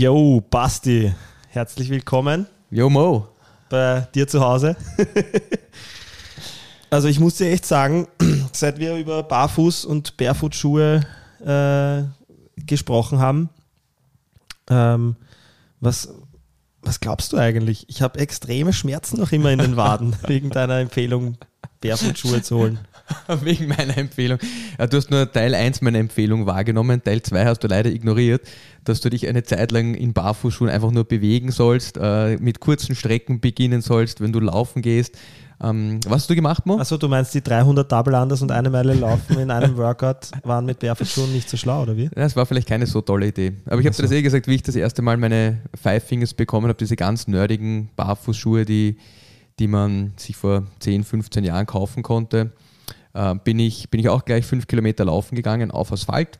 Yo, Basti, herzlich willkommen Yo Mo. bei dir zu Hause. also ich muss dir echt sagen, seit wir über Barfuß- und Barefootschuhe äh, gesprochen haben, ähm, was, was glaubst du eigentlich? Ich habe extreme Schmerzen noch immer in den Waden wegen deiner Empfehlung, Barefootschuhe zu holen. Wegen meiner Empfehlung. Ja, du hast nur Teil 1 meiner Empfehlung wahrgenommen, Teil 2 hast du leider ignoriert, dass du dich eine Zeit lang in Barfußschuhen einfach nur bewegen sollst, äh, mit kurzen Strecken beginnen sollst, wenn du laufen gehst. Ähm, was hast du gemacht, Mo? Achso, du meinst die 300 Double Unders und eine Meile laufen in einem Workout waren mit Barefootschuhen nicht so schlau, oder wie? Das war vielleicht keine so tolle Idee. Aber ich habe dir das eh gesagt, wie ich das erste Mal meine Five Fingers bekommen habe, diese ganz nerdigen Barfußschuhe, die, die man sich vor 10, 15 Jahren kaufen konnte, äh, bin, ich, bin ich auch gleich fünf Kilometer laufen gegangen auf Asphalt.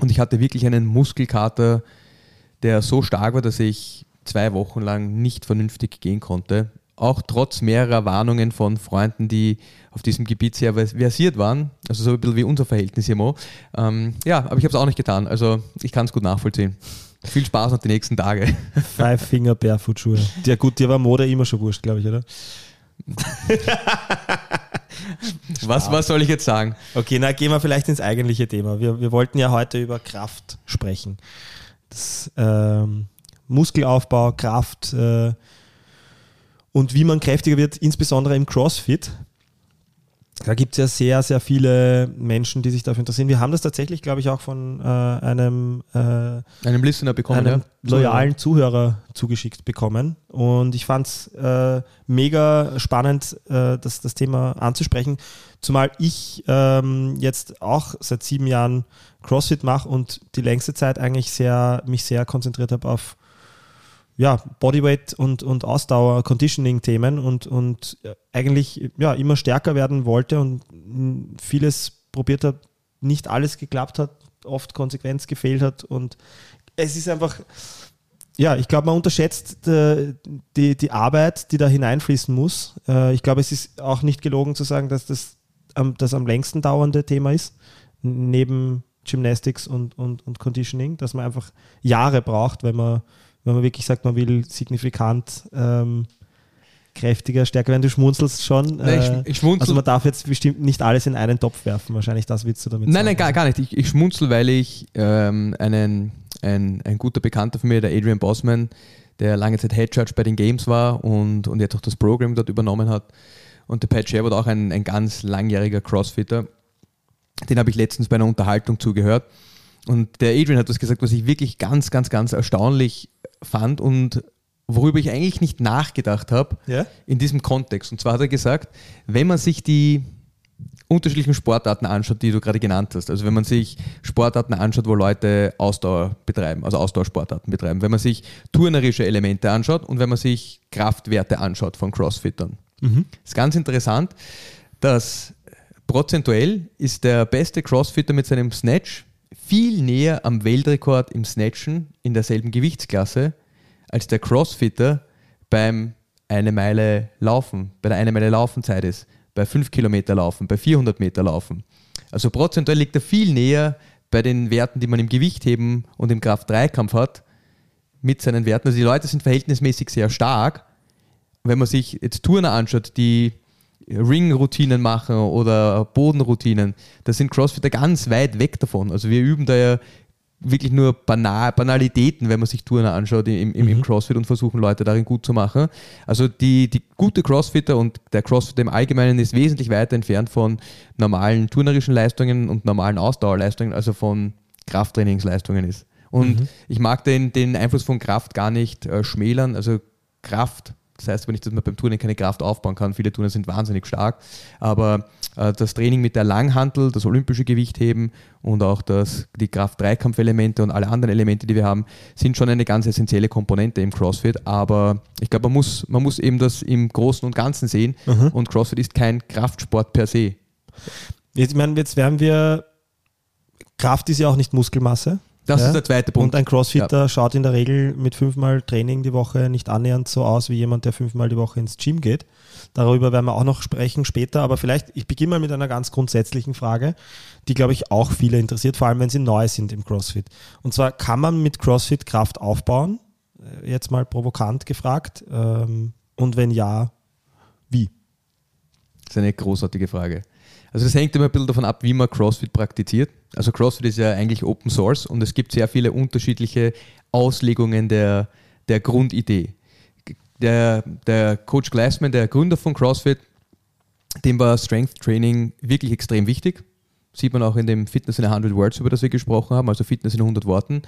Und ich hatte wirklich einen Muskelkater, der so stark war, dass ich zwei Wochen lang nicht vernünftig gehen konnte. Auch trotz mehrerer Warnungen von Freunden, die auf diesem Gebiet sehr vers- versiert waren. Also so ein bisschen wie unser Verhältnis hier, Mo. Ähm, ja, aber ich habe es auch nicht getan. Also ich kann es gut nachvollziehen. Viel Spaß noch die nächsten Tage. Five Finger Barefoot Schuhe. Ja gut, dir war Mode immer schon wurscht, glaube ich, oder? Was, was soll ich jetzt sagen? Okay, na gehen wir vielleicht ins eigentliche Thema. Wir, wir wollten ja heute über Kraft sprechen. Das, ähm, Muskelaufbau, Kraft äh, und wie man kräftiger wird, insbesondere im CrossFit. Da gibt es ja sehr, sehr viele Menschen, die sich dafür interessieren. Wir haben das tatsächlich, glaube ich, auch von äh, einem äh, Einem Listener bekommen, einem ja? loyalen Zuhörer zugeschickt bekommen. Und ich fand es äh, mega spannend, äh, das, das Thema anzusprechen. Zumal ich ähm, jetzt auch seit sieben Jahren CrossFit mache und die längste Zeit eigentlich sehr, mich sehr konzentriert habe auf ja, Bodyweight und, und Ausdauer, Conditioning-Themen und, und eigentlich ja, immer stärker werden wollte und mh, vieles probiert habe, nicht alles geklappt hat, oft Konsequenz gefehlt hat und es ist einfach, ja, ich glaube, man unterschätzt äh, die, die Arbeit, die da hineinfließen muss. Äh, ich glaube, es ist auch nicht gelogen zu sagen, dass das am, das am längsten dauernde Thema ist, neben Gymnastics und, und, und Conditioning, dass man einfach Jahre braucht, wenn man, wenn man wirklich sagt, man will signifikant ähm, kräftiger, stärker werden. Du schmunzelst schon. Nein, ich, äh, ich schmunzel. also man darf jetzt bestimmt nicht alles in einen Topf werfen. Wahrscheinlich das willst du damit Nein, sagen. nein, gar, gar nicht. Ich, ich schmunzel, weil ich ähm, einen, ein, ein guter Bekannter von mir, der Adrian Bosman, der lange Zeit Head Judge bei den Games war und, und jetzt auch das Programm dort übernommen hat. Und der Pat Sherwood auch ein, ein ganz langjähriger Crossfitter. Den habe ich letztens bei einer Unterhaltung zugehört. Und der Adrian hat was gesagt, was ich wirklich ganz, ganz, ganz erstaunlich fand und worüber ich eigentlich nicht nachgedacht habe Ja? in diesem Kontext. Und zwar hat er gesagt, wenn man sich die unterschiedlichen Sportarten anschaut, die du gerade genannt hast, also wenn man sich Sportarten anschaut, wo Leute Ausdauer betreiben, also Ausdauersportarten betreiben, wenn man sich turnerische Elemente anschaut und wenn man sich Kraftwerte anschaut von Crossfittern, ist ganz interessant, dass prozentuell ist der beste Crossfitter mit seinem Snatch viel näher am Weltrekord im Snatchen in derselben Gewichtsklasse als der Crossfitter beim eine Meile Laufen, bei der eine Meile Laufenzeit ist, bei 5 Kilometer Laufen, bei 400 Meter Laufen. Also prozentuell liegt er viel näher bei den Werten, die man im Gewichtheben und im Kraft-3-Kampf hat, mit seinen Werten. Also die Leute sind verhältnismäßig sehr stark. Wenn man sich jetzt Turner anschaut, die Ring-Routinen machen oder Bodenroutinen, da sind Crossfitter ganz weit weg davon. Also wir üben da ja wirklich nur Banal, Banalitäten, wenn man sich Turner anschaut im, im, im Crossfit und versuchen Leute darin gut zu machen. Also die, die gute Crossfitter und der Crossfitter im Allgemeinen ist wesentlich weiter entfernt von normalen turnerischen Leistungen und normalen Ausdauerleistungen, also von Krafttrainingsleistungen ist. Und ich mag den, den Einfluss von Kraft gar nicht äh, schmälern. Also Kraft, das heißt aber nicht, dass man beim Turnen keine Kraft aufbauen kann. Viele Turner sind wahnsinnig stark. Aber äh, das Training mit der Langhantel, das olympische Gewichtheben und auch das, die Kraft-Dreikampfelemente und alle anderen Elemente, die wir haben, sind schon eine ganz essentielle Komponente im CrossFit. Aber ich glaube, man muss, man muss eben das im Großen und Ganzen sehen. Und CrossFit ist kein Kraftsport per se. Jetzt, ich meine, jetzt werden wir, Kraft ist ja auch nicht Muskelmasse. Das Ja. ist der zweite Punkt. Und ein Crossfitter schaut in der Regel mit fünfmal Training die Woche nicht annähernd so aus wie jemand, der fünfmal die Woche ins Gym geht. Darüber werden wir auch noch sprechen später, aber vielleicht, ich beginne mal mit einer ganz grundsätzlichen Frage, die, glaube ich, auch viele interessiert, vor allem wenn sie neu sind im CrossFit. Und zwar, kann man mit CrossFit Kraft aufbauen? Äh, Jetzt mal provokant gefragt. Ähm, Und wenn ja, wie? Das ist eine großartige Frage. Also das hängt immer ein bisschen davon ab, wie man CrossFit praktiziert. Also CrossFit ist ja eigentlich Open Source und es gibt sehr viele unterschiedliche Auslegungen der, der Grundidee. Der, der Coach Glassman, der Gründer von CrossFit, dem war Strength Training wirklich extrem wichtig. Sieht man auch in dem Fitness in 100 Words, über das wir gesprochen haben, also Fitness in 100 Worten.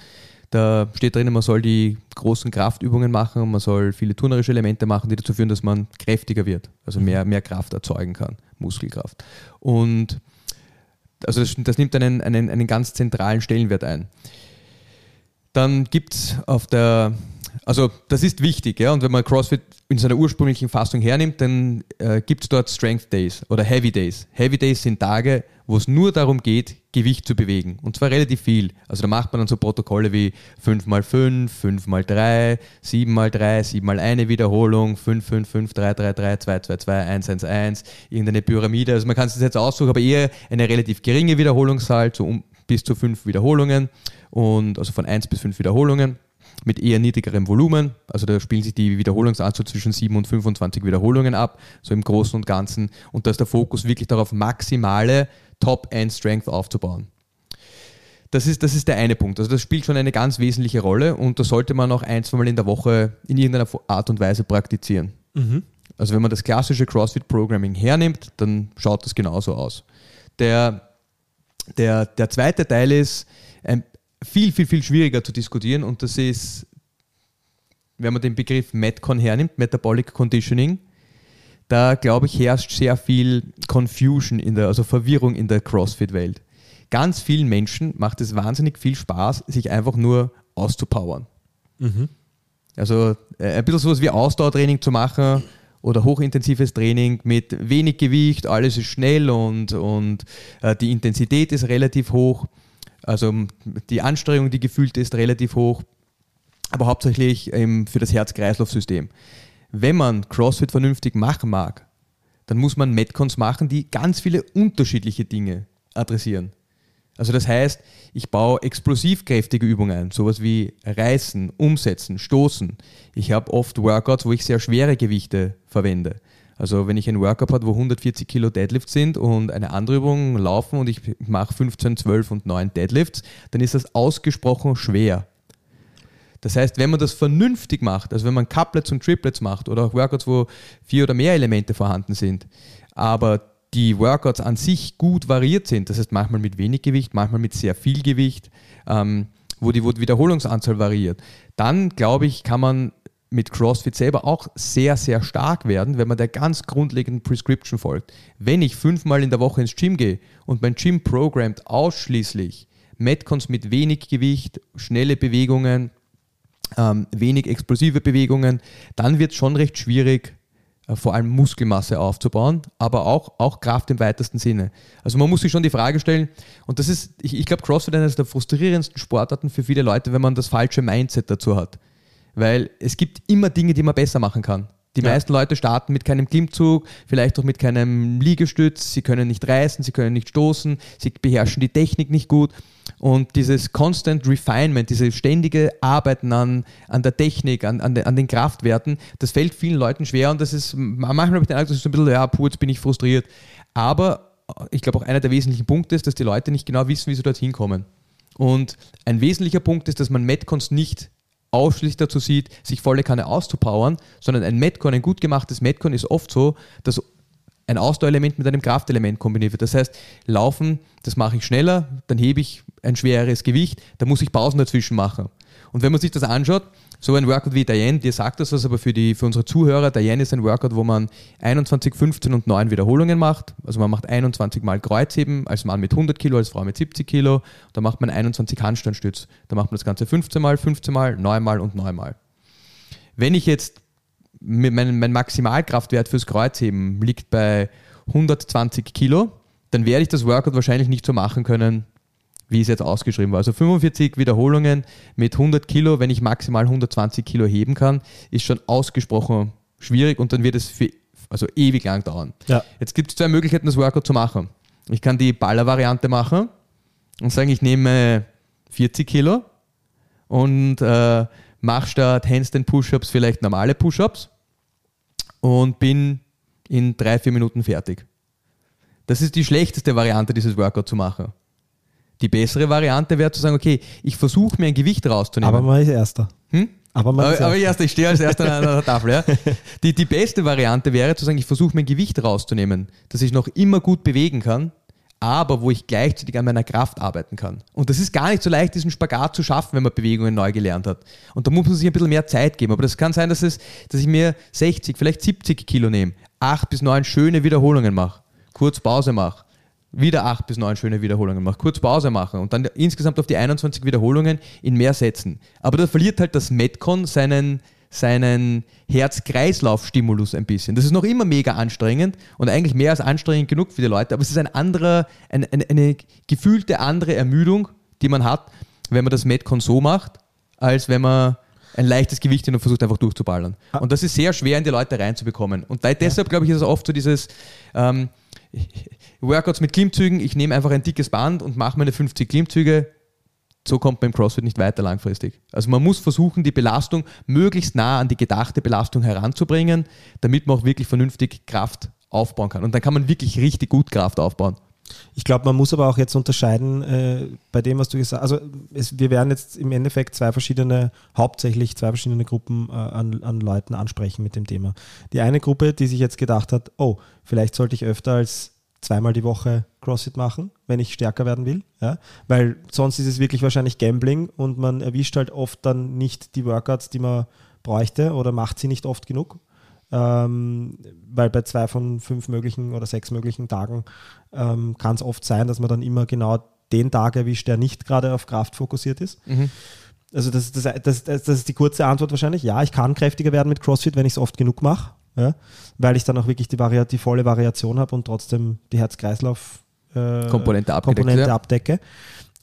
Da steht drinnen, man soll die großen Kraftübungen machen und man soll viele turnerische Elemente machen, die dazu führen, dass man kräftiger wird, also mehr, mehr Kraft erzeugen kann, Muskelkraft. Und also das, das nimmt einen, einen, einen ganz zentralen Stellenwert ein. Dann gibt es auf der, also das ist wichtig, ja, und wenn man CrossFit in seiner ursprünglichen Fassung hernimmt, dann äh, gibt es dort Strength Days oder Heavy Days. Heavy Days sind Tage, wo es nur darum geht, Gewicht zu bewegen. Und zwar relativ viel. Also da macht man dann so Protokolle wie 5x5, 5x3, 7x3, 7x eine Wiederholung, 5, 5, 5, 3, 3, 3, 2, 2, 2, 1, 1, 1, irgendeine Pyramide. Also man kann es jetzt aussuchen, aber eher eine relativ geringe Wiederholungszahl, so um, bis zu 5 Wiederholungen und also von 1 bis 5 Wiederholungen mit eher niedrigerem Volumen. Also da spielen sich die Wiederholungsanzahl zwischen 7 und 25 Wiederholungen ab, so im Großen und Ganzen. Und da ist der Fokus wirklich darauf, maximale Top-End-Strength aufzubauen. Das ist, das ist der eine Punkt. Also das spielt schon eine ganz wesentliche Rolle und das sollte man auch ein, zweimal in der Woche in irgendeiner Art und Weise praktizieren. Also wenn man das klassische CrossFit-Programming hernimmt, dann schaut das genauso aus. Der, der, der zweite Teil ist ein, viel, viel, viel schwieriger zu diskutieren und das ist, wenn man den Begriff Metcon hernimmt, Metabolic Conditioning, da glaube ich herrscht sehr viel Confusion in der, also Verwirrung in der CrossFit-Welt. Ganz vielen Menschen macht es wahnsinnig viel Spaß, sich einfach nur auszupowern. Also äh, ein bisschen sowas wie Ausdauertraining zu machen oder hochintensives Training mit wenig Gewicht, alles ist schnell und, und äh, die Intensität ist relativ hoch. Also die Anstrengung, die gefühlt ist, relativ hoch, aber hauptsächlich ähm, für das Herz-Kreislauf-System. Wenn man CrossFit vernünftig machen mag, dann muss man Metcons machen, die ganz viele unterschiedliche Dinge adressieren. Also das heißt, ich baue explosiv kräftige Übungen ein, sowas wie Reißen, Umsetzen, Stoßen. Ich habe oft Workouts, wo ich sehr schwere Gewichte verwende. Also wenn ich ein Workout habe, wo 140 Kilo Deadlifts sind und eine andere Übung laufen und ich mache 15, 12 und 9 Deadlifts, dann ist das ausgesprochen schwer. Das heißt, wenn man das vernünftig macht, also wenn man Couplets und Triplets macht oder auch Workouts, wo vier oder mehr Elemente vorhanden sind, aber die Workouts an sich gut variiert sind, das heißt manchmal mit wenig Gewicht, manchmal mit sehr viel Gewicht, ähm, wo die Wiederholungsanzahl variiert, dann glaube ich, kann man mit CrossFit selber auch sehr, sehr stark werden, wenn man der ganz grundlegenden Prescription folgt. Wenn ich fünfmal in der Woche ins Gym gehe und mein Gym programmt ausschließlich Metcons mit wenig Gewicht, schnelle Bewegungen, ähm, wenig explosive Bewegungen, dann wird es schon recht schwierig, äh, vor allem Muskelmasse aufzubauen, aber auch, auch Kraft im weitesten Sinne. Also man muss sich schon die Frage stellen, und das ist, ich, ich glaube, CrossFit ist eines der frustrierendsten Sportarten für viele Leute, wenn man das falsche Mindset dazu hat. Weil es gibt immer Dinge, die man besser machen kann. Die Ja. meisten Leute starten mit keinem Klimmzug, vielleicht auch mit keinem Liegestütz, sie können nicht reißen, sie können nicht stoßen, sie beherrschen die Technik nicht gut. Und dieses Constant Refinement, diese ständige Arbeiten an, an der Technik, an, an, den, an den Kraftwerten, das fällt vielen Leuten schwer und das ist, manchmal habe ich den Eindruck, das ist so ein bisschen, ja, puh, jetzt bin ich frustriert. Aber ich glaube auch einer der wesentlichen Punkte ist, dass die Leute nicht genau wissen, wie sie dorthin kommen. Und ein wesentlicher Punkt ist, dass man Metcons nicht ausschließlich dazu sieht, sich volle Kanne auszupowern, sondern ein Metcon, ein gut gemachtes Metcon ist oft so, dass ein Ausdauerelement mit einem Kraftelement kombiniert wird. Das heißt, Laufen, das mache ich schneller, dann hebe ich ein schwereres Gewicht, da muss ich Pausen dazwischen machen. Und wenn man sich das anschaut, so ein Workout wie Diane, dir sagt das was, aber für, die, für unsere Zuhörer, Diane ist ein Workout, wo man 21, 15 und 9 Wiederholungen macht. Also man macht 21 Mal Kreuzheben, als Mann mit 100 Kilo, als Frau mit 70 Kilo. Da macht man 21 Handstandstütz. Da macht man das Ganze 15 Mal, 15 Mal, 9 Mal und 9 Mal. Wenn ich jetzt, mein, mein Maximalkraftwert fürs Kreuzheben liegt bei 120 Kilo, dann werde ich das Workout wahrscheinlich nicht so machen können, wie es jetzt ausgeschrieben war. Also 45 Wiederholungen mit 100 Kilo, wenn ich maximal 120 Kilo heben kann, ist schon ausgesprochen schwierig und dann wird es für also ewig lang dauern. Ja. Jetzt gibt es zwei Möglichkeiten, das Workout zu machen. Ich kann die Baller-Variante machen und sagen, ich nehme 40 Kilo und äh, mache statt Handstand Push-Ups vielleicht normale Push-Ups und bin in drei, vier Minuten fertig. Das ist die schlechteste Variante, dieses Workout zu machen. Die bessere Variante wäre zu sagen, okay, ich versuche mir ein Gewicht rauszunehmen. Aber man ist Erster. Hm? Aber man ist Aber, aber Erster. erst, ich stehe als erster an der Tafel. Ja. Die, die beste Variante wäre zu sagen, ich versuche mein Gewicht rauszunehmen, dass ich noch immer gut bewegen kann, aber wo ich gleichzeitig an meiner Kraft arbeiten kann. Und das ist gar nicht so leicht, diesen Spagat zu schaffen, wenn man Bewegungen neu gelernt hat. Und da muss man sich ein bisschen mehr Zeit geben. Aber das kann sein, dass, es, dass ich mir 60, vielleicht 70 Kilo nehme, acht bis neun schöne Wiederholungen mache, kurz Pause mache, wieder acht bis neun schöne Wiederholungen mache, kurz Pause machen und dann insgesamt auf die 21 Wiederholungen in mehr Sätzen. Aber da verliert halt das Metcon seinen, seinen Herz-Kreislauf-Stimulus ein bisschen. Das ist noch immer mega anstrengend und eigentlich mehr als anstrengend genug für die Leute, aber es ist ein anderer, ein, eine, eine gefühlte andere Ermüdung, die man hat, wenn man das Metcon so macht, als wenn man ein leichtes Gewicht nimmt und versucht einfach durchzuballern. Und das ist sehr schwer in die Leute reinzubekommen. Und deshalb, glaube ich, ist es oft so dieses ähm, Workouts mit Klimmzügen, ich nehme einfach ein dickes Band und mache meine 50 Klimmzüge. So kommt beim CrossFit nicht weiter langfristig. Also man muss versuchen, die Belastung möglichst nah an die gedachte Belastung heranzubringen, damit man auch wirklich vernünftig Kraft aufbauen kann. Und dann kann man wirklich richtig gut Kraft aufbauen. Ich glaube, man muss aber auch jetzt unterscheiden äh, bei dem, was du gesagt hast. Also es, wir werden jetzt im Endeffekt zwei verschiedene, hauptsächlich zwei verschiedene Gruppen äh, an, an Leuten ansprechen mit dem Thema. Die eine Gruppe, die sich jetzt gedacht hat, oh, vielleicht sollte ich öfter als zweimal die Woche CrossFit machen, wenn ich stärker werden will. Ja? Weil sonst ist es wirklich wahrscheinlich Gambling und man erwischt halt oft dann nicht die Workouts, die man bräuchte oder macht sie nicht oft genug. Ähm, weil bei zwei von fünf möglichen oder sechs möglichen Tagen ähm, kann es oft sein, dass man dann immer genau den Tag erwischt, der nicht gerade auf Kraft fokussiert ist. Also das, das, das, das, das ist die kurze Antwort wahrscheinlich. Ja, ich kann kräftiger werden mit CrossFit, wenn ich es oft genug mache, ja? weil ich dann auch wirklich die, Vari die volle Variation habe und trotzdem die Herz-Kreislauf äh, Komponente ja. abdecke.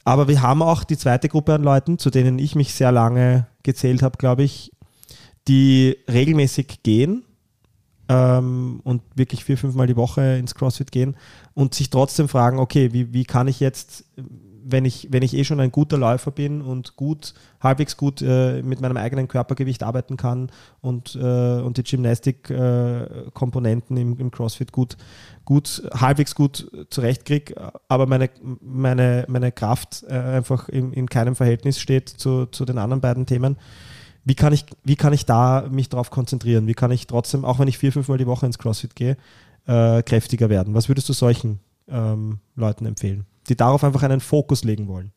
Aber wir haben auch die zweite Gruppe an Leuten, zu denen ich mich sehr lange gezählt habe, glaube ich, die regelmäßig gehen ähm, und wirklich vier, fünfmal die Woche ins CrossFit gehen und sich trotzdem fragen, okay, wie, wie kann ich jetzt, wenn ich, wenn ich eh schon ein guter Läufer bin und gut, halbwegs gut äh, mit meinem eigenen Körpergewicht arbeiten kann und, äh, und die Gymnastik-Komponenten im, im CrossFit gut, gut, halbwegs gut zurechtkriege, aber meine, meine, meine Kraft äh, einfach in, in keinem Verhältnis steht zu, zu den anderen beiden Themen. Wie kann, ich, wie kann ich da mich darauf konzentrieren? Wie kann ich trotzdem, auch wenn ich vier, fünfmal die Woche ins CrossFit gehe, äh, kräftiger werden? Was würdest du solchen ähm, Leuten empfehlen, die darauf einfach einen Fokus legen wollen?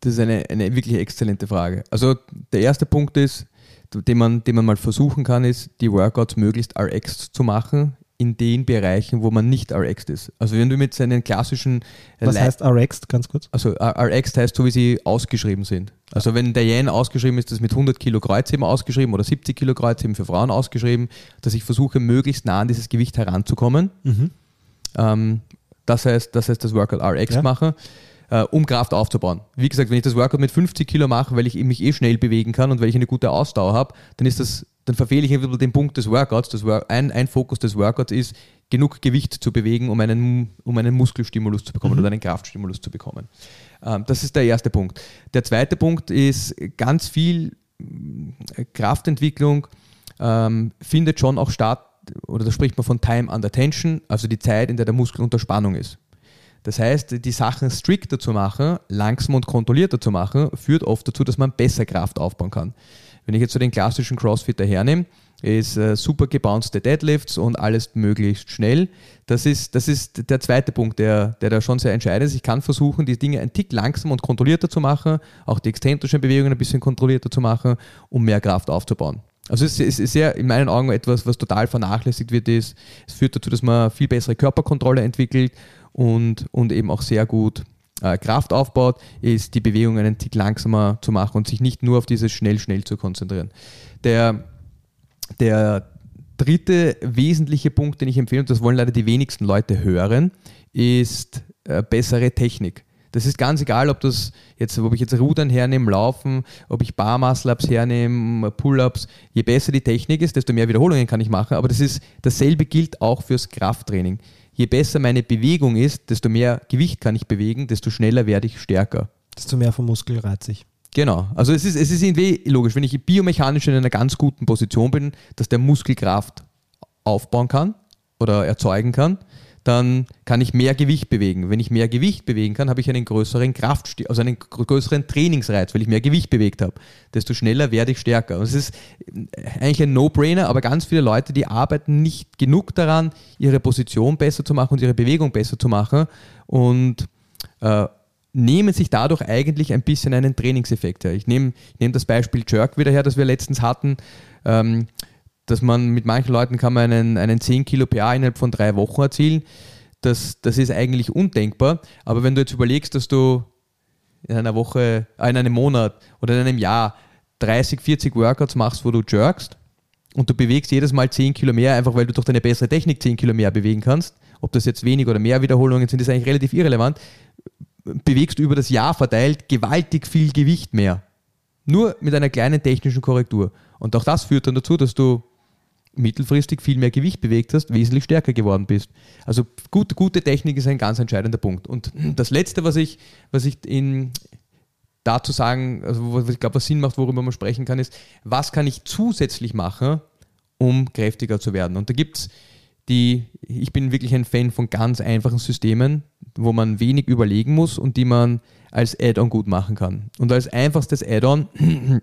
Das ist eine, eine wirklich exzellente Frage. Also der erste Punkt ist, den man, den man mal versuchen kann, ist, die Workouts möglichst RX zu machen in den Bereichen, wo man nicht RX ist. Also wenn du mit seinen klassischen Was Lei- heißt RX, ganz kurz? also RX heißt so, wie sie ausgeschrieben sind. Also wenn der Yen ausgeschrieben ist, das mit 100 Kilo Kreuzheben ausgeschrieben oder 70 Kilo Kreuzheben für Frauen ausgeschrieben, dass ich versuche, möglichst nah an dieses Gewicht heranzukommen. Ähm, das, heißt, das heißt, das Workout RX Ja. mache, äh, um Kraft aufzubauen. Wie gesagt, wenn ich das Workout mit 50 Kilo mache, weil ich mich eh schnell bewegen kann und weil ich eine gute Ausdauer habe, dann ist das, dann verfehle ich ein den Punkt des Workouts. Das Wor ein, ein Fokus des Workouts ist, genug Gewicht zu bewegen, um einen, um einen Muskelstimulus zu bekommen oder einen Kraftstimulus zu bekommen. Ähm, das ist der erste Punkt. Der zweite Punkt ist ganz viel äh, Kraftentwicklung ähm, findet schon auch statt, oder da spricht man von Time under Tension, also die Zeit, in der der Muskel unter Spannung ist. Das heißt, die Sachen strikter zu machen, langsam und kontrollierter zu machen, führt oft dazu, dass man besser Kraft aufbauen kann. Wenn ich jetzt so den klassischen Crossfitter hernehme, ist äh, super gebouncete Deadlifts und alles möglichst schnell. Das ist, das ist der zweite Punkt, der, der da schon sehr entscheidend ist. Ich kann versuchen, die Dinge ein Tick langsamer und kontrollierter zu machen, auch die exzentrischen Bewegungen ein bisschen kontrollierter zu machen, um mehr Kraft aufzubauen. Also es ist, sehr in meinen Augen etwas, was total vernachlässigt wird, ist, es führt dazu, dass man viel bessere Körperkontrolle entwickelt und, und eben auch sehr gut äh, Kraft aufbaut, ist die Bewegungen einen Tick langsamer zu machen und sich nicht nur auf dieses schnell, schnell zu konzentrieren. Der, der dritte wesentliche Punkt, den ich empfehle, und das wollen leider die wenigsten Leute hören, ist äh, bessere Technik. Das ist ganz egal, ob das jetzt, ob ich jetzt Rudern hernehme, Laufen, ob ich Bar Muscle Ups hernehme, Pull-Ups. Je besser die Technik ist, desto mehr Wiederholungen kann ich machen. Aber das ist, dasselbe gilt auch fürs Krafttraining. Je besser meine Bewegung ist, desto mehr Gewicht kann ich bewegen, desto schneller werde ich stärker. Desto mehr vom Muskel reizt sich. Genau. Also es ist, es ist irgendwie logisch, wenn ich biomechanisch in einer ganz guten Position bin, dass der Muskelkraft aufbauen kann oder erzeugen kann, dann kann ich mehr Gewicht bewegen. Wenn ich mehr Gewicht bewegen kann, habe ich einen größeren Kraft, also einen größeren Trainingsreiz, weil ich mehr Gewicht bewegt habe. Desto schneller werde ich stärker. Und es ist eigentlich ein No-Brainer, aber ganz viele Leute, die arbeiten nicht genug daran, ihre Position besser zu machen und ihre Bewegung besser zu machen und äh, nehmen sich dadurch eigentlich ein bisschen einen Trainingseffekt her. Ich nehme, ich nehme das Beispiel Jerk wieder her, das wir letztens hatten. Ähm, dass man mit manchen Leuten kann man einen, einen 10 Kilo PA innerhalb von drei Wochen erzielen. Das, das ist eigentlich undenkbar. Aber wenn du jetzt überlegst, dass du in einer Woche, äh, in einem Monat oder in einem Jahr 30, 40 Workouts machst, wo du jerkst und du bewegst jedes Mal 10 Kilo mehr, einfach weil du durch deine bessere Technik 10 Kilo mehr bewegen kannst, ob das jetzt wenig oder mehr Wiederholungen sind, ist eigentlich relativ irrelevant, bewegst du über das Jahr verteilt gewaltig viel Gewicht mehr. Nur mit einer kleinen technischen Korrektur. Und auch das führt dann dazu, dass du mittelfristig viel mehr Gewicht bewegt hast, wesentlich stärker geworden bist. Also gut, gute Technik ist ein ganz entscheidender Punkt. Und das Letzte, was ich, was ich in, dazu sagen, also was ich glaube, was Sinn macht, worüber man sprechen kann, ist, was kann ich zusätzlich machen, um kräftiger zu werden? Und da gibt es die, ich bin wirklich ein Fan von ganz einfachen Systemen, wo man wenig überlegen muss und die man als Add-on gut machen kann. Und als einfachstes Add-on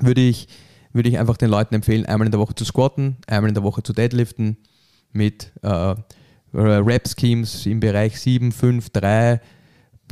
würde ich würde ich einfach den Leuten empfehlen, einmal in der Woche zu squatten, einmal in der Woche zu deadliften mit äh, Rap-Schemes im Bereich 7, 5, 3.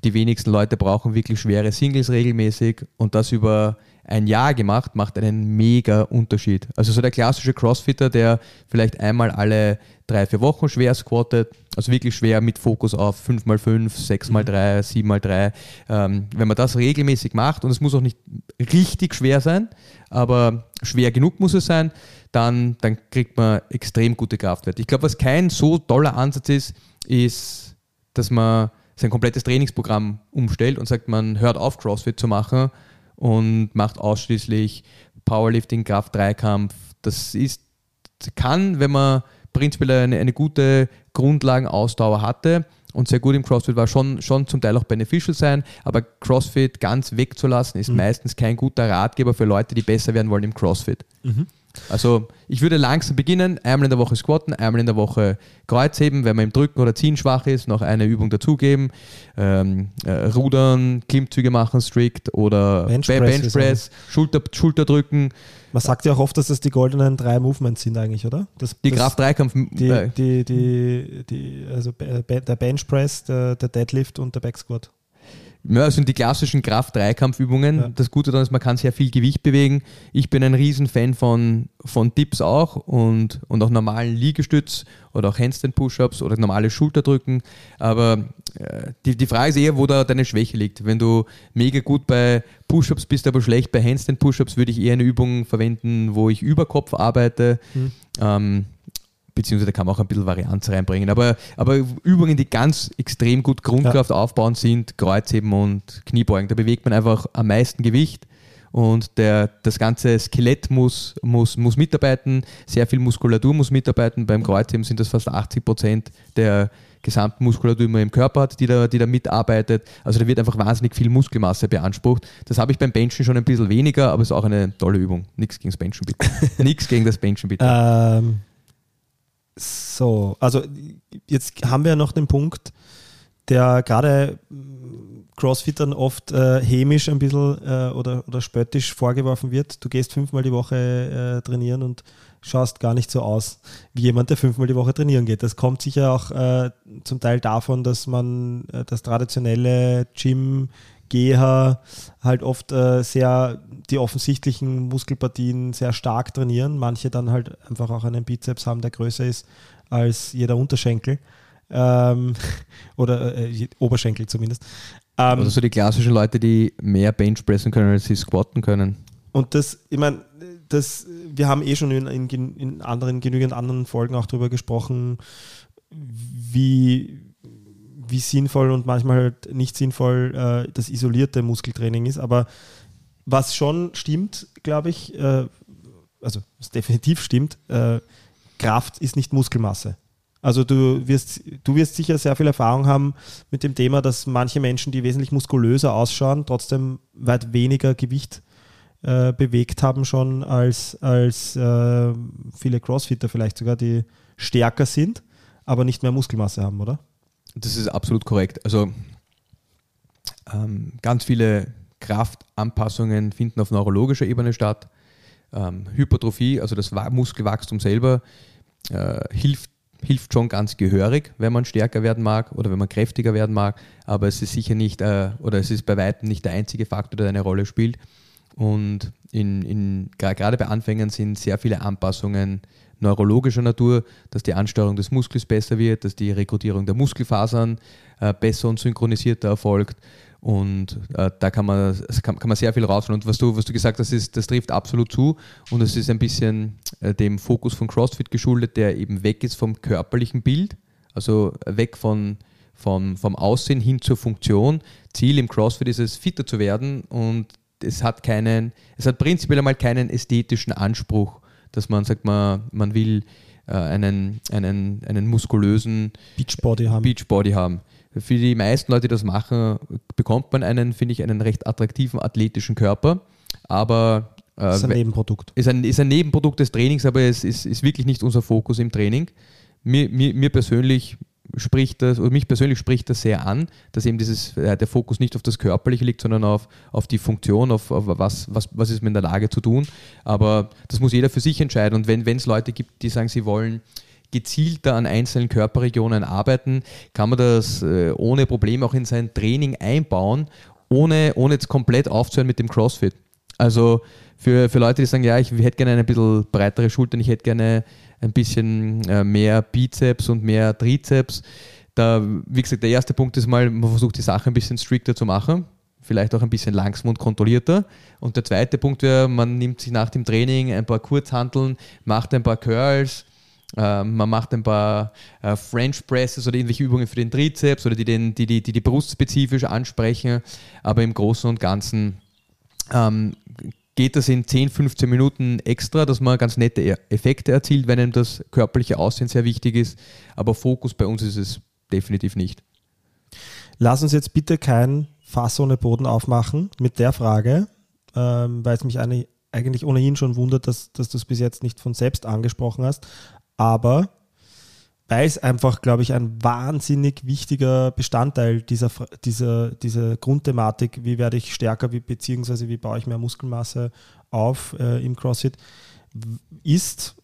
Die wenigsten Leute brauchen wirklich schwere Singles regelmäßig und das über ein Jahr gemacht, macht einen mega Unterschied. Also so der klassische Crossfitter, der vielleicht einmal alle drei, vier Wochen schwer squattet, also wirklich schwer mit Fokus auf 5x5, 6x3, 7x3. Ähm, wenn man das regelmäßig macht, und es muss auch nicht richtig schwer sein, aber schwer genug muss es sein, dann, dann kriegt man extrem gute Kraftwerte. Ich glaube, was kein so toller Ansatz ist, ist, dass man sein komplettes Trainingsprogramm umstellt und sagt, man hört auf, CrossFit zu machen und macht ausschließlich Powerlifting, Kraft-Dreikampf. Das ist, kann, wenn man prinzipiell eine, eine gute Grundlagenausdauer hatte und sehr gut im CrossFit war, schon, schon zum Teil auch beneficial sein, aber CrossFit ganz wegzulassen, ist mhm. meistens kein guter Ratgeber für Leute, die besser werden wollen im CrossFit. Mhm. Also ich würde langsam beginnen, einmal in der Woche squatten, einmal in der Woche Kreuzheben, wenn man im Drücken oder Ziehen schwach ist, noch eine Übung dazugeben, ähm, äh, Rudern, Klimmzüge machen strikt oder Benchpress, Benchpress Schulter, Schulterdrücken. Man sagt ja auch oft, dass das die goldenen drei Movements sind eigentlich, oder? Das, die Kraft-Dreikampf. Die, äh, die, die, die, also der Benchpress, der, der Deadlift und der Backsquat. Ja, das sind die klassischen Kraft-Dreikampfübungen. Ja. Das Gute daran ist, man kann sehr viel Gewicht bewegen. Ich bin ein Riesenfan von, von Dips auch und, und auch normalen Liegestütz oder auch Handstand-Push-Ups oder normale Schulterdrücken. Aber äh, die, die Frage ist eher, wo da deine Schwäche liegt. Wenn du mega gut bei Push-Ups bist, aber schlecht bei Handstand-Push-Ups, würde ich eher eine Übung verwenden, wo ich über Kopf arbeite. Mhm. Ähm, beziehungsweise da kann man auch ein bisschen Varianz reinbringen. Aber, aber Übungen, die ganz extrem gut Grundkraft ja. aufbauen, sind Kreuzheben und Kniebeugen. Da bewegt man einfach am meisten Gewicht und der, das ganze Skelett muss, muss, muss mitarbeiten, sehr viel Muskulatur muss mitarbeiten. Beim Kreuzheben sind das fast 80 Prozent der gesamten Muskulatur, die man im Körper hat, die da, die da mitarbeitet. Also da wird einfach wahnsinnig viel Muskelmasse beansprucht. Das habe ich beim Benchen schon ein bisschen weniger, aber es ist auch eine tolle Übung. Nichts gegen das Benchen bitte. Nichts gegen das Benchen bitte. Ähm so, also jetzt haben wir noch den Punkt, der gerade Crossfittern oft äh, hämisch ein bisschen äh, oder, oder spöttisch vorgeworfen wird. Du gehst fünfmal die Woche äh, trainieren und schaust gar nicht so aus wie jemand, der fünfmal die Woche trainieren geht. Das kommt sicher auch äh, zum Teil davon, dass man äh, das traditionelle Gym Geher halt oft äh, sehr die offensichtlichen Muskelpartien sehr stark trainieren. Manche dann halt einfach auch einen Bizeps haben, der größer ist als jeder Unterschenkel. Ähm, oder äh, Oberschenkel zumindest. Ähm, oder so die klassischen Leute, die mehr Bench pressen können, als sie squatten können. Und das, ich meine, das, wir haben eh schon in, in, in anderen, genügend anderen Folgen auch darüber gesprochen, wie, wie sinnvoll und manchmal halt nicht sinnvoll äh, das isolierte Muskeltraining ist. Aber was schon stimmt, glaube ich, äh, also was definitiv stimmt, äh, Kraft ist nicht Muskelmasse. Also du wirst, du wirst sicher sehr viel Erfahrung haben mit dem Thema, dass manche Menschen, die wesentlich muskulöser ausschauen, trotzdem weit weniger Gewicht äh, bewegt haben schon als, als äh, viele Crossfitter vielleicht sogar, die stärker sind, aber nicht mehr Muskelmasse haben, oder? Das ist absolut korrekt. Also ähm, ganz viele Kraftanpassungen finden auf neurologischer Ebene statt. Ähm, Hypertrophie, also das Muskelwachstum selber, äh, hilft hilft schon ganz gehörig, wenn man stärker werden mag oder wenn man kräftiger werden mag, aber es ist sicher nicht, äh, oder es ist bei weitem nicht der einzige Faktor, der eine Rolle spielt. Und in, in, gerade bei Anfängern sind sehr viele Anpassungen neurologischer Natur, dass die Ansteuerung des Muskels besser wird, dass die Rekrutierung der Muskelfasern äh, besser und synchronisierter erfolgt und äh, da kann man, kann, kann, man sehr viel rausholen. Und was du, was du gesagt hast, ist, das trifft absolut zu. Und es ist ein bisschen äh, dem Fokus von CrossFit geschuldet, der eben weg ist vom körperlichen Bild, also weg von, von, vom Aussehen hin zur Funktion. Ziel im CrossFit ist es, fitter zu werden und es hat keinen, es hat prinzipiell einmal keinen ästhetischen Anspruch, dass man sagt, man, man will äh, einen, einen, einen muskulösen Beachbody haben. Beachbody haben. Für die meisten Leute, die das machen, bekommt man einen, finde ich, einen recht attraktiven athletischen Körper. Aber äh, ist ein Nebenprodukt. Ist ein, ist ein Nebenprodukt des Trainings, aber es ist, ist wirklich nicht unser Fokus im Training. Mir, mir, mir persönlich spricht das, oder mich persönlich spricht das sehr an, dass eben dieses, äh, der Fokus nicht auf das Körperliche liegt, sondern auf, auf die Funktion, auf, auf was, was, was ist man in der Lage zu tun. Aber das muss jeder für sich entscheiden. Und wenn es Leute gibt, die sagen, sie wollen gezielter an einzelnen Körperregionen arbeiten, kann man das äh, ohne Probleme auch in sein Training einbauen, ohne, ohne jetzt komplett aufzuhören mit dem CrossFit. Also für, für Leute, die sagen, ja, ich hätte gerne ein bisschen breitere Schultern, ich hätte gerne ein bisschen äh, mehr Bizeps und mehr Trizeps. Da, wie gesagt, der erste Punkt ist mal, man versucht die Sache ein bisschen strikter zu machen, vielleicht auch ein bisschen langsamer und kontrollierter. Und der zweite Punkt wäre, man nimmt sich nach dem Training ein paar Kurzhanteln, macht ein paar Curls, ähm, man macht ein paar äh, French Presses oder irgendwelche Übungen für den Trizeps oder die den, die, die, die, die Brust spezifisch ansprechen. Aber im Großen und Ganzen ähm, geht das in 10, 15 Minuten extra, dass man ganz nette e-, Effekte erzielt, wenn einem das körperliche Aussehen sehr wichtig ist. Aber Fokus bei uns ist es definitiv nicht. Lass uns jetzt bitte kein Fass ohne Boden aufmachen mit der Frage, ähm, weil es mich eigentlich ohnehin schon wundert, dass, dass du es bis jetzt nicht von selbst angesprochen hast aber weil es einfach, glaube ich, ein wahnsinnig wichtiger Bestandteil dieser, dieser, dieser Grundthematik, wie werde ich stärker, wie, beziehungsweise wie baue ich mehr Muskelmasse auf äh, im CrossFit, ist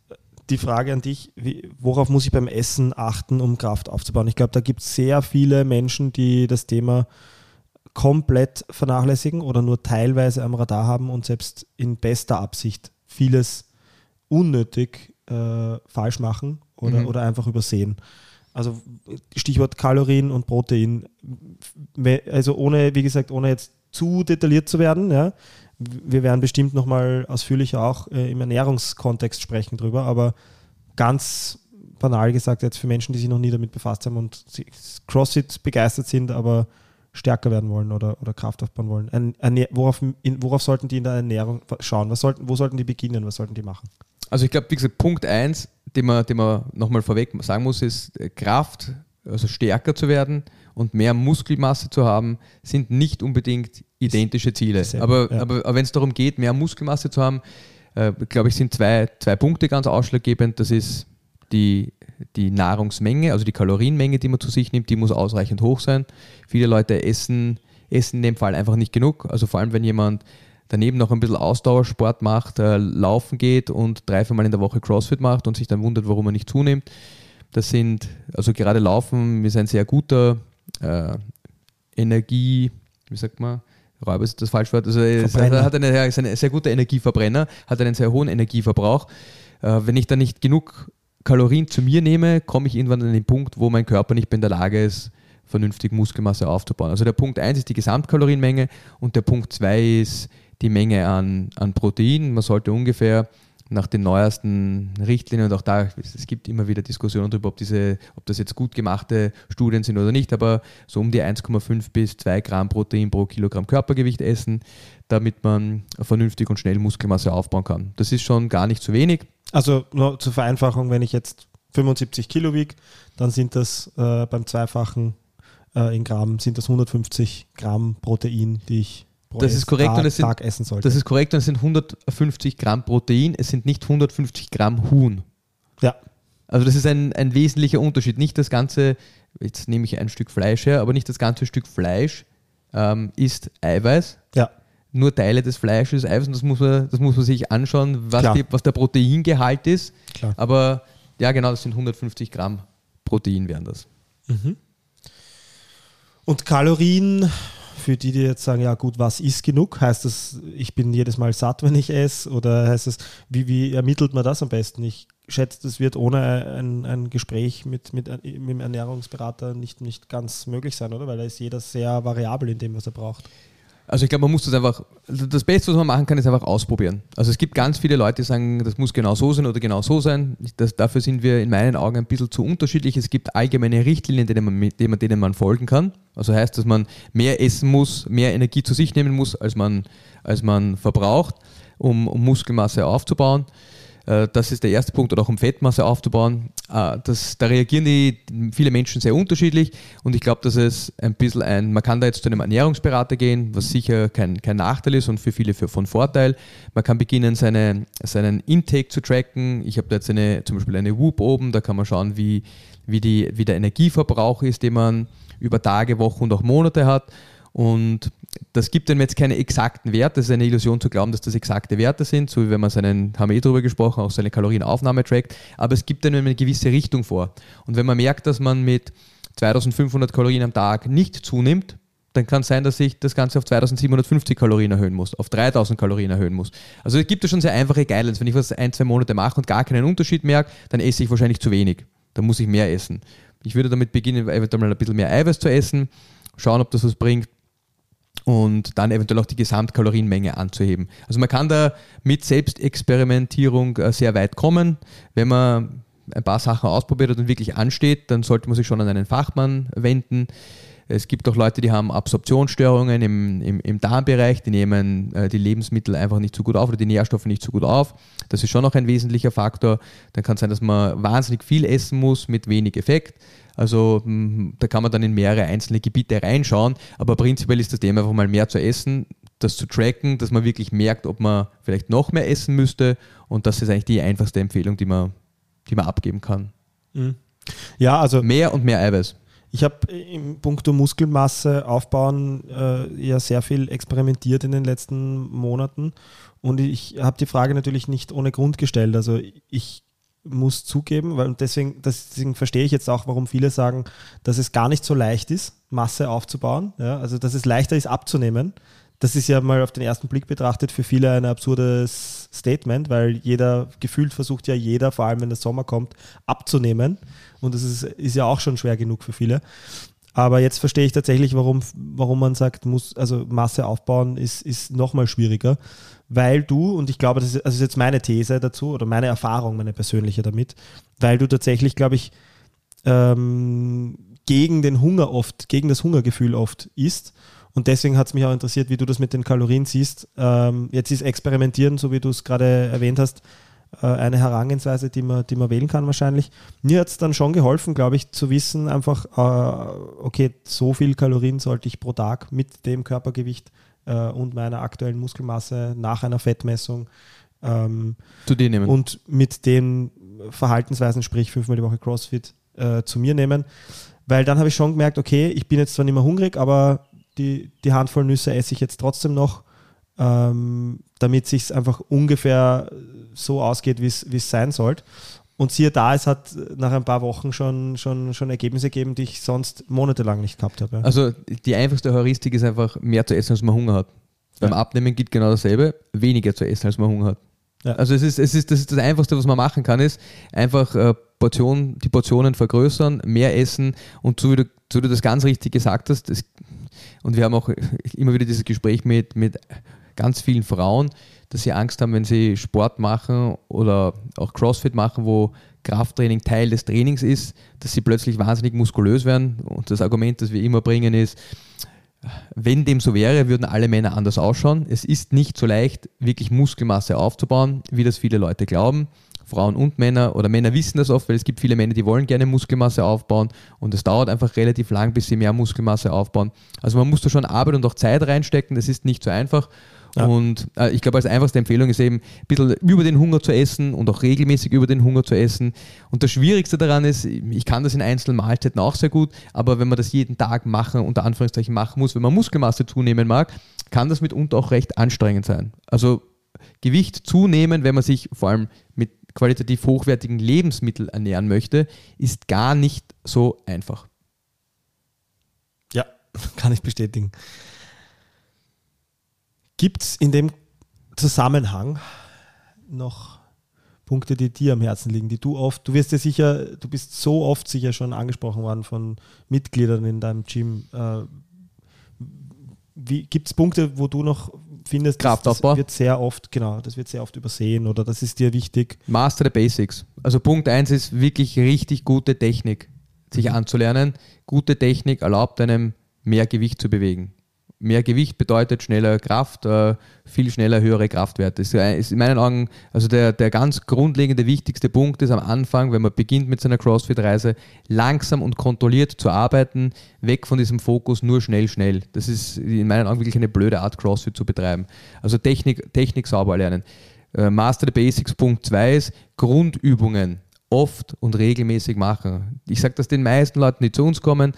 die Frage an dich, wie, worauf muss ich beim Essen achten, um Kraft aufzubauen? Ich glaube, da gibt es sehr viele Menschen, die das Thema komplett vernachlässigen oder nur teilweise am Radar haben und selbst in bester Absicht vieles unnötig äh, falsch machen oder, mhm. oder einfach übersehen. Also Stichwort Kalorien und Protein. Also ohne, wie gesagt, ohne jetzt zu detailliert zu werden, ja. Wir werden bestimmt nochmal ausführlicher auch äh, im Ernährungskontext sprechen drüber, aber ganz banal gesagt, jetzt für Menschen, die sich noch nie damit befasst haben und CrossFit begeistert sind, aber stärker werden wollen oder, oder Kraft aufbauen wollen. worauf, in, worauf sollten die in der Ernährung schauen? Was sollten, wo sollten die beginnen? Was sollten die machen? Also ich glaube, wie gesagt, Punkt 1, den man, den man nochmal vorweg sagen muss, ist äh, Kraft, also stärker zu werden und mehr Muskelmasse zu haben, sind nicht unbedingt identische Ziele. Aber, ja. aber, aber wenn es darum geht, mehr Muskelmasse zu haben, äh, glaube ich, sind zwei, zwei Punkte ganz ausschlaggebend. Das ist die, die Nahrungsmenge, also die Kalorienmenge, die man zu sich nimmt, die muss ausreichend hoch sein. Viele Leute essen, essen in dem Fall einfach nicht genug. Also vor allem, wenn jemand daneben noch ein bisschen Ausdauersport macht, äh, laufen geht und drei, vier Mal in der Woche CrossFit macht und sich dann wundert, warum er nicht zunimmt. Das sind, also gerade Laufen ist ein sehr guter äh, Energie, wie sagt man, Räuber ist das falsche Wort, also es hat eine, ist ein sehr guter Energieverbrenner, hat einen sehr hohen Energieverbrauch. Äh, wenn ich dann nicht genug Kalorien zu mir nehme, komme ich irgendwann an den Punkt, wo mein Körper nicht mehr in der Lage ist, vernünftig Muskelmasse aufzubauen. Also der Punkt 1 ist die Gesamtkalorienmenge und der Punkt 2 ist die Menge an, an Protein. Man sollte ungefähr nach den neuesten Richtlinien und auch da, es gibt immer wieder Diskussionen darüber, ob, diese, ob das jetzt gut gemachte Studien sind oder nicht, aber so um die 1,5 bis 2 Gramm Protein pro Kilogramm Körpergewicht essen, damit man vernünftig und schnell Muskelmasse aufbauen kann. Das ist schon gar nicht zu wenig. Also nur zur Vereinfachung, wenn ich jetzt 75 Kilo wiege, dann sind das äh, beim Zweifachen äh, in Gramm, sind das 150 Gramm Protein, die ich das ist korrekt Tag, und es sind, Tag essen sollte. Das ist korrekt und es sind 150 Gramm Protein, es sind nicht 150 Gramm Huhn. Ja. Also das ist ein, ein wesentlicher Unterschied. Nicht das ganze, jetzt nehme ich ein Stück Fleisch her, aber nicht das ganze Stück Fleisch ähm, ist Eiweiß. Ja. Nur Teile des Fleisches Eiweiß und das muss man, das muss man sich anschauen, was, die, was der Proteingehalt ist. Klar. Aber ja, genau, das sind 150 Gramm Protein wären das. Mhm. Und Kalorien für die, die jetzt sagen, ja gut, was ist genug? Heißt das, ich bin jedes Mal satt, wenn ich esse? Oder heißt das, wie, wie ermittelt man das am besten? Ich schätze, das wird ohne ein, ein Gespräch mit, mit, mit dem Ernährungsberater nicht, nicht ganz möglich sein, oder? Weil da ist jeder sehr variabel in dem, was er braucht. Also ich glaube, man muss das einfach, das Beste, was man machen kann, ist einfach ausprobieren. Also es gibt ganz viele Leute, die sagen, das muss genau so sein oder genau so sein. Das, dafür sind wir in meinen Augen ein bisschen zu unterschiedlich. Es gibt allgemeine Richtlinien, denen man, denen man folgen kann. Also heißt, dass man mehr essen muss, mehr Energie zu sich nehmen muss, als man, als man verbraucht, um, um Muskelmasse aufzubauen. Äh, das ist der erste Punkt, oder auch um Fettmasse aufzubauen. Äh, das, da reagieren die, viele Menschen sehr unterschiedlich und ich glaube, dass es ein bisschen ein, man kann da jetzt zu einem Ernährungsberater gehen, was sicher kein, kein Nachteil ist und für viele für, von Vorteil. Man kann beginnen, seine, seinen Intake zu tracken. Ich habe da jetzt eine, zum Beispiel eine Whoop oben, da kann man schauen, wie, wie, die, wie der Energieverbrauch ist, den man über Tage, Wochen und auch Monate hat. Und das gibt einem jetzt keine exakten Werte. Das ist eine Illusion zu glauben, dass das exakte Werte sind, so wie wenn man seinen, haben wir eh darüber gesprochen, auch seine Kalorienaufnahme trackt. Aber es gibt einem eine gewisse Richtung vor. Und wenn man merkt, dass man mit 2500 Kalorien am Tag nicht zunimmt, dann kann es sein, dass ich das Ganze auf 2750 Kalorien erhöhen muss, auf 3000 Kalorien erhöhen muss. Also es gibt ja schon sehr einfache Guidelines. Wenn ich was ein, zwei Monate mache und gar keinen Unterschied merke, dann esse ich wahrscheinlich zu wenig. Dann muss ich mehr essen. Ich würde damit beginnen, eventuell mal ein bisschen mehr Eiweiß zu essen, schauen, ob das was bringt und dann eventuell auch die Gesamtkalorienmenge anzuheben. Also man kann da mit Selbstexperimentierung äh, sehr weit kommen. Wenn man ein paar Sachen ausprobiert und wirklich ansteht, dann sollte man sich schon an einen Fachmann wenden. Es gibt auch Leute, die haben Absorptionsstörungen im, im, im Darmbereich, die nehmen äh, die Lebensmittel einfach nicht so gut auf oder die Nährstoffe nicht so gut auf. Das ist schon noch ein wesentlicher Faktor. Dann kann es sein, dass man wahnsinnig viel essen muss mit wenig Effekt. Also hm, da kann man dann in mehrere einzelne Gebiete reinschauen, aber prinzipiell ist das Thema einfach mal mehr zu essen, das zu tracken, dass man wirklich merkt, ob man vielleicht noch mehr essen müsste und das ist eigentlich die einfachste Empfehlung, die man, die man abgeben kann. Mhm. Ja, also mehr und mehr Eiweiß. Ich habe im Punkto Muskelmasse aufbauen äh, ja sehr viel experimentiert in den letzten Monaten und ich habe die Frage natürlich nicht ohne Grund gestellt. Also ich muss zugeben, weil deswegen, deswegen verstehe ich jetzt auch, warum viele sagen, dass es gar nicht so leicht ist, Masse aufzubauen. Ja? Also dass es leichter ist abzunehmen. Das ist ja mal auf den ersten Blick betrachtet für viele ein absurdes Statement, weil jeder gefühlt versucht ja jeder, vor allem wenn der Sommer kommt, abzunehmen. Und das ist, ist ja auch schon schwer genug für viele. Aber jetzt verstehe ich tatsächlich, warum, warum man sagt, muss, also Masse aufbauen ist, ist nochmal schwieriger, weil du, und ich glaube, das ist, also ist jetzt meine These dazu oder meine Erfahrung, meine persönliche damit, weil du tatsächlich, glaube ich, ähm, gegen den Hunger oft, gegen das Hungergefühl oft isst. Und deswegen hat es mich auch interessiert, wie du das mit den Kalorien siehst. Ähm, jetzt ist Experimentieren, so wie du es gerade erwähnt hast, äh, eine Herangehensweise, die man, die man wählen kann wahrscheinlich. Mir hat es dann schon geholfen, glaube ich, zu wissen, einfach, äh, okay, so viel Kalorien sollte ich pro Tag mit dem Körpergewicht äh, und meiner aktuellen Muskelmasse nach einer Fettmessung ähm, zu dir nehmen. Und mit den Verhaltensweisen, sprich fünfmal die Woche CrossFit, äh, zu mir nehmen. Weil dann habe ich schon gemerkt, okay, ich bin jetzt zwar nicht mehr hungrig, aber die, die Handvoll Nüsse esse ich jetzt trotzdem noch, ähm, damit sich einfach ungefähr so ausgeht, wie es sein sollte. Und siehe da, es hat nach ein paar Wochen schon, schon, schon Ergebnisse gegeben, die ich sonst monatelang nicht gehabt habe. Also die einfachste Heuristik ist einfach mehr zu essen, als man Hunger hat. Beim Abnehmen geht genau dasselbe, weniger zu essen, als man Hunger hat. Ja. Also es ist, es ist, das ist das Einfachste, was man machen kann, ist einfach äh, Portion, die Portionen vergrößern, mehr essen und so wie du, so wie du das ganz richtig gesagt hast, das, und wir haben auch immer wieder dieses Gespräch mit, mit ganz vielen Frauen, dass sie Angst haben, wenn sie Sport machen oder auch CrossFit machen, wo Krafttraining Teil des Trainings ist, dass sie plötzlich wahnsinnig muskulös werden. Und das Argument, das wir immer bringen, ist, wenn dem so wäre, würden alle Männer anders ausschauen. Es ist nicht so leicht, wirklich Muskelmasse aufzubauen, wie das viele Leute glauben. Frauen und Männer oder Männer wissen das oft, weil es gibt viele Männer, die wollen gerne Muskelmasse aufbauen und es dauert einfach relativ lang, bis sie mehr Muskelmasse aufbauen. Also man muss da schon Arbeit und auch Zeit reinstecken, das ist nicht so einfach. Ja. Und äh, ich glaube, als einfachste Empfehlung ist eben ein bisschen über den Hunger zu essen und auch regelmäßig über den Hunger zu essen. Und das Schwierigste daran ist, ich kann das in einzelnen Mahlzeiten auch sehr gut, aber wenn man das jeden Tag machen, unter Anführungszeichen machen muss, wenn man Muskelmasse zunehmen mag, kann das mitunter auch recht anstrengend sein. Also Gewicht zunehmen, wenn man sich vor allem mit qualitativ hochwertigen Lebensmitteln ernähren möchte, ist gar nicht so einfach. Ja, kann ich bestätigen. Gibt es in dem Zusammenhang noch Punkte, die dir am Herzen liegen, die du oft, du wirst ja sicher, du bist so oft sicher schon angesprochen worden von Mitgliedern in deinem Gym. Äh, Gibt es Punkte, wo du noch findest, Kraftaufbau. das wird sehr oft, genau, das wird sehr oft übersehen oder das ist dir wichtig? Master the Basics. Also Punkt 1 ist wirklich richtig gute Technik, sich mhm. anzulernen. Gute Technik erlaubt einem mehr Gewicht zu bewegen mehr Gewicht bedeutet schneller Kraft, äh, viel schneller höhere Kraftwerte. Das ist in meinen Augen, also der, der ganz grundlegende, wichtigste Punkt ist am Anfang, wenn man beginnt mit seiner CrossFit-Reise, langsam und kontrolliert zu arbeiten, weg von diesem Fokus nur schnell, schnell. Das ist in meinen Augen wirklich eine blöde Art, CrossFit zu betreiben. Also Technik, Technik sauber lernen. Äh, Master the Basics Punkt 2 ist Grundübungen oft und regelmäßig machen. Ich sage das den meisten Leuten, die zu uns kommen,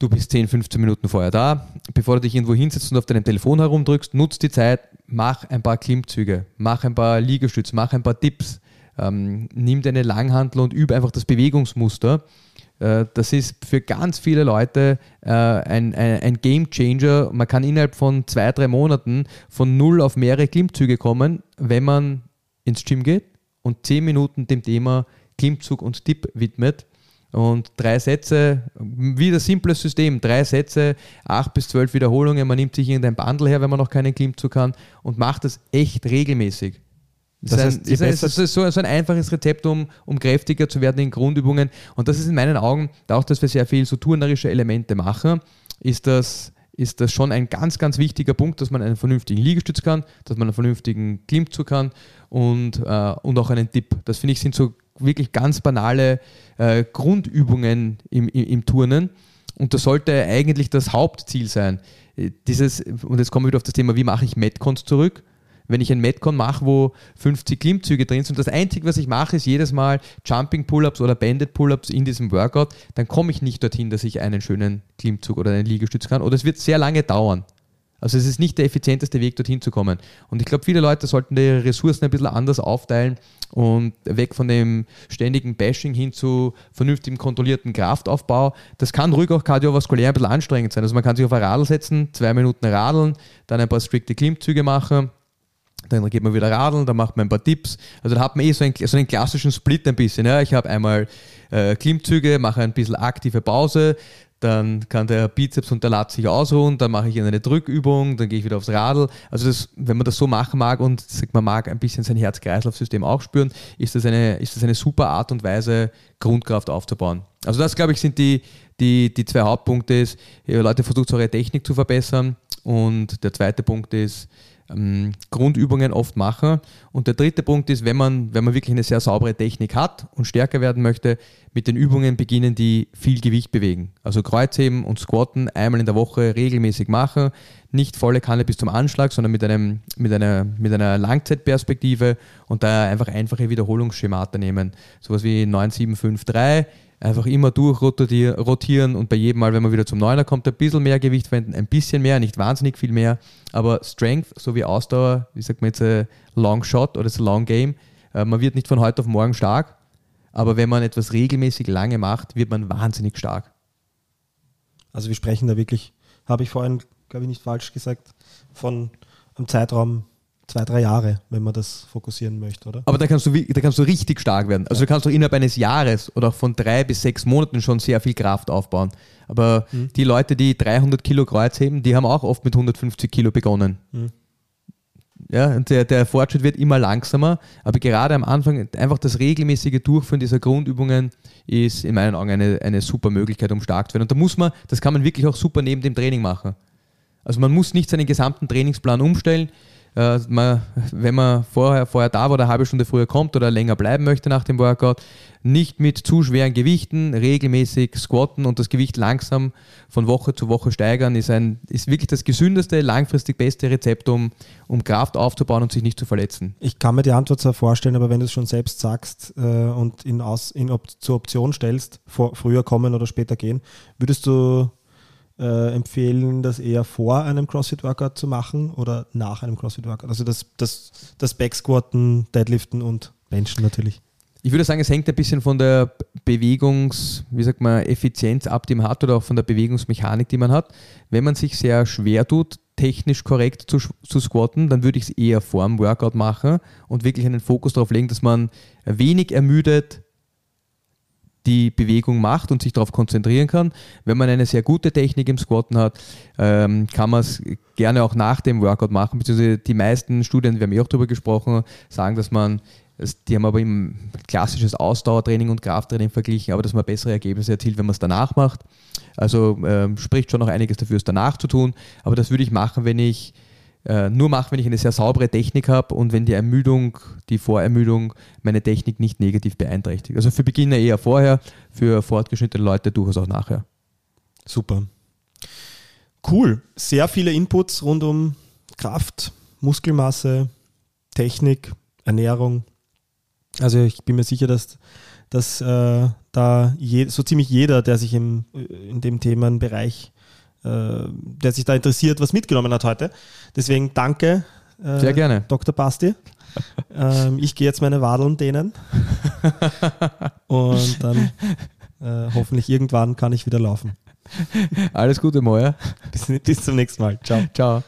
Du bist 10, 15 Minuten vorher da. Bevor du dich irgendwo hinsetzt und auf deinem Telefon herumdrückst, nutz die Zeit, mach ein paar Klimmzüge, mach ein paar Liegestütze, mach ein paar Dips, ähm, nimm deine Langhantel und übe einfach das Bewegungsmuster. Äh, das ist für ganz viele Leute äh, ein, ein, ein Game Changer. Man kann innerhalb von zwei, drei Monaten von null auf mehrere Klimmzüge kommen, wenn man ins Gym geht und 10 Minuten dem Thema Klimmzug und Dip widmet und drei Sätze, wieder simples System, drei Sätze, acht bis zwölf Wiederholungen, man nimmt sich irgendein Bundle her, wenn man noch keinen Klimmzug kann und macht das echt regelmäßig. Das, das, heißt, ist, ein, ist, ist so, so, ein einfaches Rezept, um, um kräftiger zu werden in Grundübungen. Und das ist in meinen Augen, auch dass wir sehr viel so turnerische Elemente machen, ist das, ist das schon ein ganz, ganz wichtiger Punkt, dass man einen vernünftigen Liegestütz kann, dass man einen vernünftigen Klimmzug kann und, äh, und auch einen Tipp. Das finde ich sind so wirklich ganz banale äh, Grundübungen im, im, im, Turnen. Und das sollte eigentlich das Hauptziel sein. Äh, dieses, und jetzt kommen wir wieder auf das Thema, wie mache ich Metcons zurück? Wenn ich ein Metcon mache, wo 50 Klimmzüge drin sind und das Einzige, was ich mache, ist jedes Mal Jumping Pull-Ups oder Banded Pull-Ups in diesem Workout, dann komme ich nicht dorthin, dass ich einen schönen Klimmzug oder einen Liegestütz kann. Oder es wird sehr lange dauern. Also es ist nicht der effizienteste Weg, dorthin zu kommen. Und ich glaube, viele Leute sollten ihre Ressourcen ein bisschen anders aufteilen und weg von dem ständigen Bashing hin zu vernünftigem kontrollierten Kraftaufbau. Das kann ruhig auch kardiovaskulär ein bisschen anstrengend sein. Also man kann sich auf ein Radl setzen, zwei Minuten radeln, dann ein paar strikte Klimmzüge machen, dann geht man wieder radeln, dann macht man ein paar Tipps. Also da hat man eh so einen, so einen klassischen Split ein bisschen. Ja. Ich habe einmal äh, Klimmzüge, mache ein bisschen aktive Pause, dann kann der Bizeps und der Lat sich ausruhen, dann mache ich eine Drückübung, dann gehe ich wieder aufs Radl. Also das, wenn man das so machen mag und sagt, man mag ein bisschen sein Herz-Kreislauf-System auch spüren, ist das, eine, ist das eine super Art und Weise, Grundkraft aufzubauen. Also das, glaube ich, sind die, die, die zwei Hauptpunkte. Ist, Leute versucht eure Technik zu verbessern und der zweite Punkt ist, ähm, Grundübungen oft machen. Und der dritte Punkt ist, wenn man, wenn man wirklich eine sehr saubere Technik hat und stärker werden möchte, mit den Übungen beginnen, die viel Gewicht bewegen. Also Kreuzheben und Squatten einmal in der Woche regelmäßig machen. Nicht volle Kanne bis zum Anschlag, sondern mit, einem, mit, einer, mit einer Langzeitperspektive und da einfach einfache Wiederholungsschemata nehmen. Sowas wie 9753 einfach immer durchrotieren und bei jedem Mal, wenn man wieder zum Neuner kommt, ein bisschen mehr Gewicht verwenden, ein bisschen mehr, nicht wahnsinnig viel mehr, aber Strength sowie Ausdauer, wie sagt man jetzt, ein Long Shot oder ein Long Game, äh, man wird nicht von heute auf morgen stark, aber wenn man etwas regelmäßig lange macht, wird man wahnsinnig stark. Also wir sprechen da wirklich, habe ich vorhin, glaube ich, nicht falsch gesagt, von einem Zeitraum zwei, drei Jahre, wenn man das fokussieren möchte, oder? Aber da kannst du, da kannst du richtig stark werden. Also ja. du kannst doch innerhalb eines Jahres oder auch von drei bis sechs Monaten schon sehr viel Kraft aufbauen. Aber mhm. die Leute, die 300 Kilo Kreuz heben, die haben auch oft mit 150 Kilo begonnen. Mhm. Ja, und der, der Fortschritt wird immer langsamer, aber gerade am Anfang einfach das regelmäßige Durchführen dieser Grundübungen ist in meinen Augen eine, eine super Möglichkeit, um stark zu werden. Und da muss man, das kann man wirklich auch super neben dem Training machen. Also man muss nicht seinen gesamten Trainingsplan umstellen. Äh, man, wenn man vorher, vorher da war oder eine halbe Stunde früher kommt oder länger bleiben möchte nach dem Workout, nicht mit zu schweren Gewichten, regelmäßig squatten und das Gewicht langsam von Woche zu Woche steigern, ist, ein, ist wirklich das gesündeste, langfristig beste Rezept, um, um Kraft aufzubauen und sich nicht zu verletzen. Ich kann mir die Antwort zwar vorstellen, aber wenn du es schon selbst sagst äh, und in, aus, in Op zur Option stellst, vor, früher kommen oder später gehen, würdest du äh, empfehlen, das eher vor einem CrossFit-Workout zu machen oder nach einem CrossFit-Workout? Also das, das, das Backsquatten, Deadliften und Benchen natürlich. Ich würde sagen, es hängt ein bisschen von der Bewegungs, wie sagt man, Effizienz ab, die man hat oder auch von der Bewegungsmechanik, die man hat. Wenn man sich sehr schwer tut, technisch korrekt zu, zu squatten, dann würde ich es eher vor dem Workout machen und wirklich einen Fokus darauf legen, dass man wenig ermüdet die Bewegung macht und sich darauf konzentrieren kann. Wenn man eine sehr gute Technik im Squatten hat, ähm, kann man es gerne auch nach dem Workout machen, beziehungsweise die meisten Studien, wir haben eh auch darüber gesprochen, sagen, dass man die haben aber im klassisches Ausdauertraining und Krafttraining verglichen, aber dass man bessere Ergebnisse erzielt, wenn man es danach macht. Also ähm, spricht schon noch einiges dafür, es danach zu tun. Aber das würde ich machen, wenn ich äh, nur mache, wenn ich eine sehr saubere Technik habe und wenn die Ermüdung, die Vorermüdung meine Technik nicht negativ beeinträchtigt. Also für Beginner eher vorher, für fortgeschrittene Leute durchaus auch nachher. Super. Cool. Sehr viele Inputs rund um Kraft, Muskelmasse, Technik, Ernährung. Also ich bin mir sicher, dass, dass äh, da je, so ziemlich jeder, der sich im, in dem Themenbereich äh, der sich da interessiert, was mitgenommen hat heute. Deswegen danke, äh, Sehr gerne. Dr. Basti. ähm, ich gehe jetzt meine Wadeln dehnen und dann äh, hoffentlich irgendwann kann ich wieder laufen. Alles Gute, Moja. Bis, bis zum nächsten Mal. Ciao. Ciao.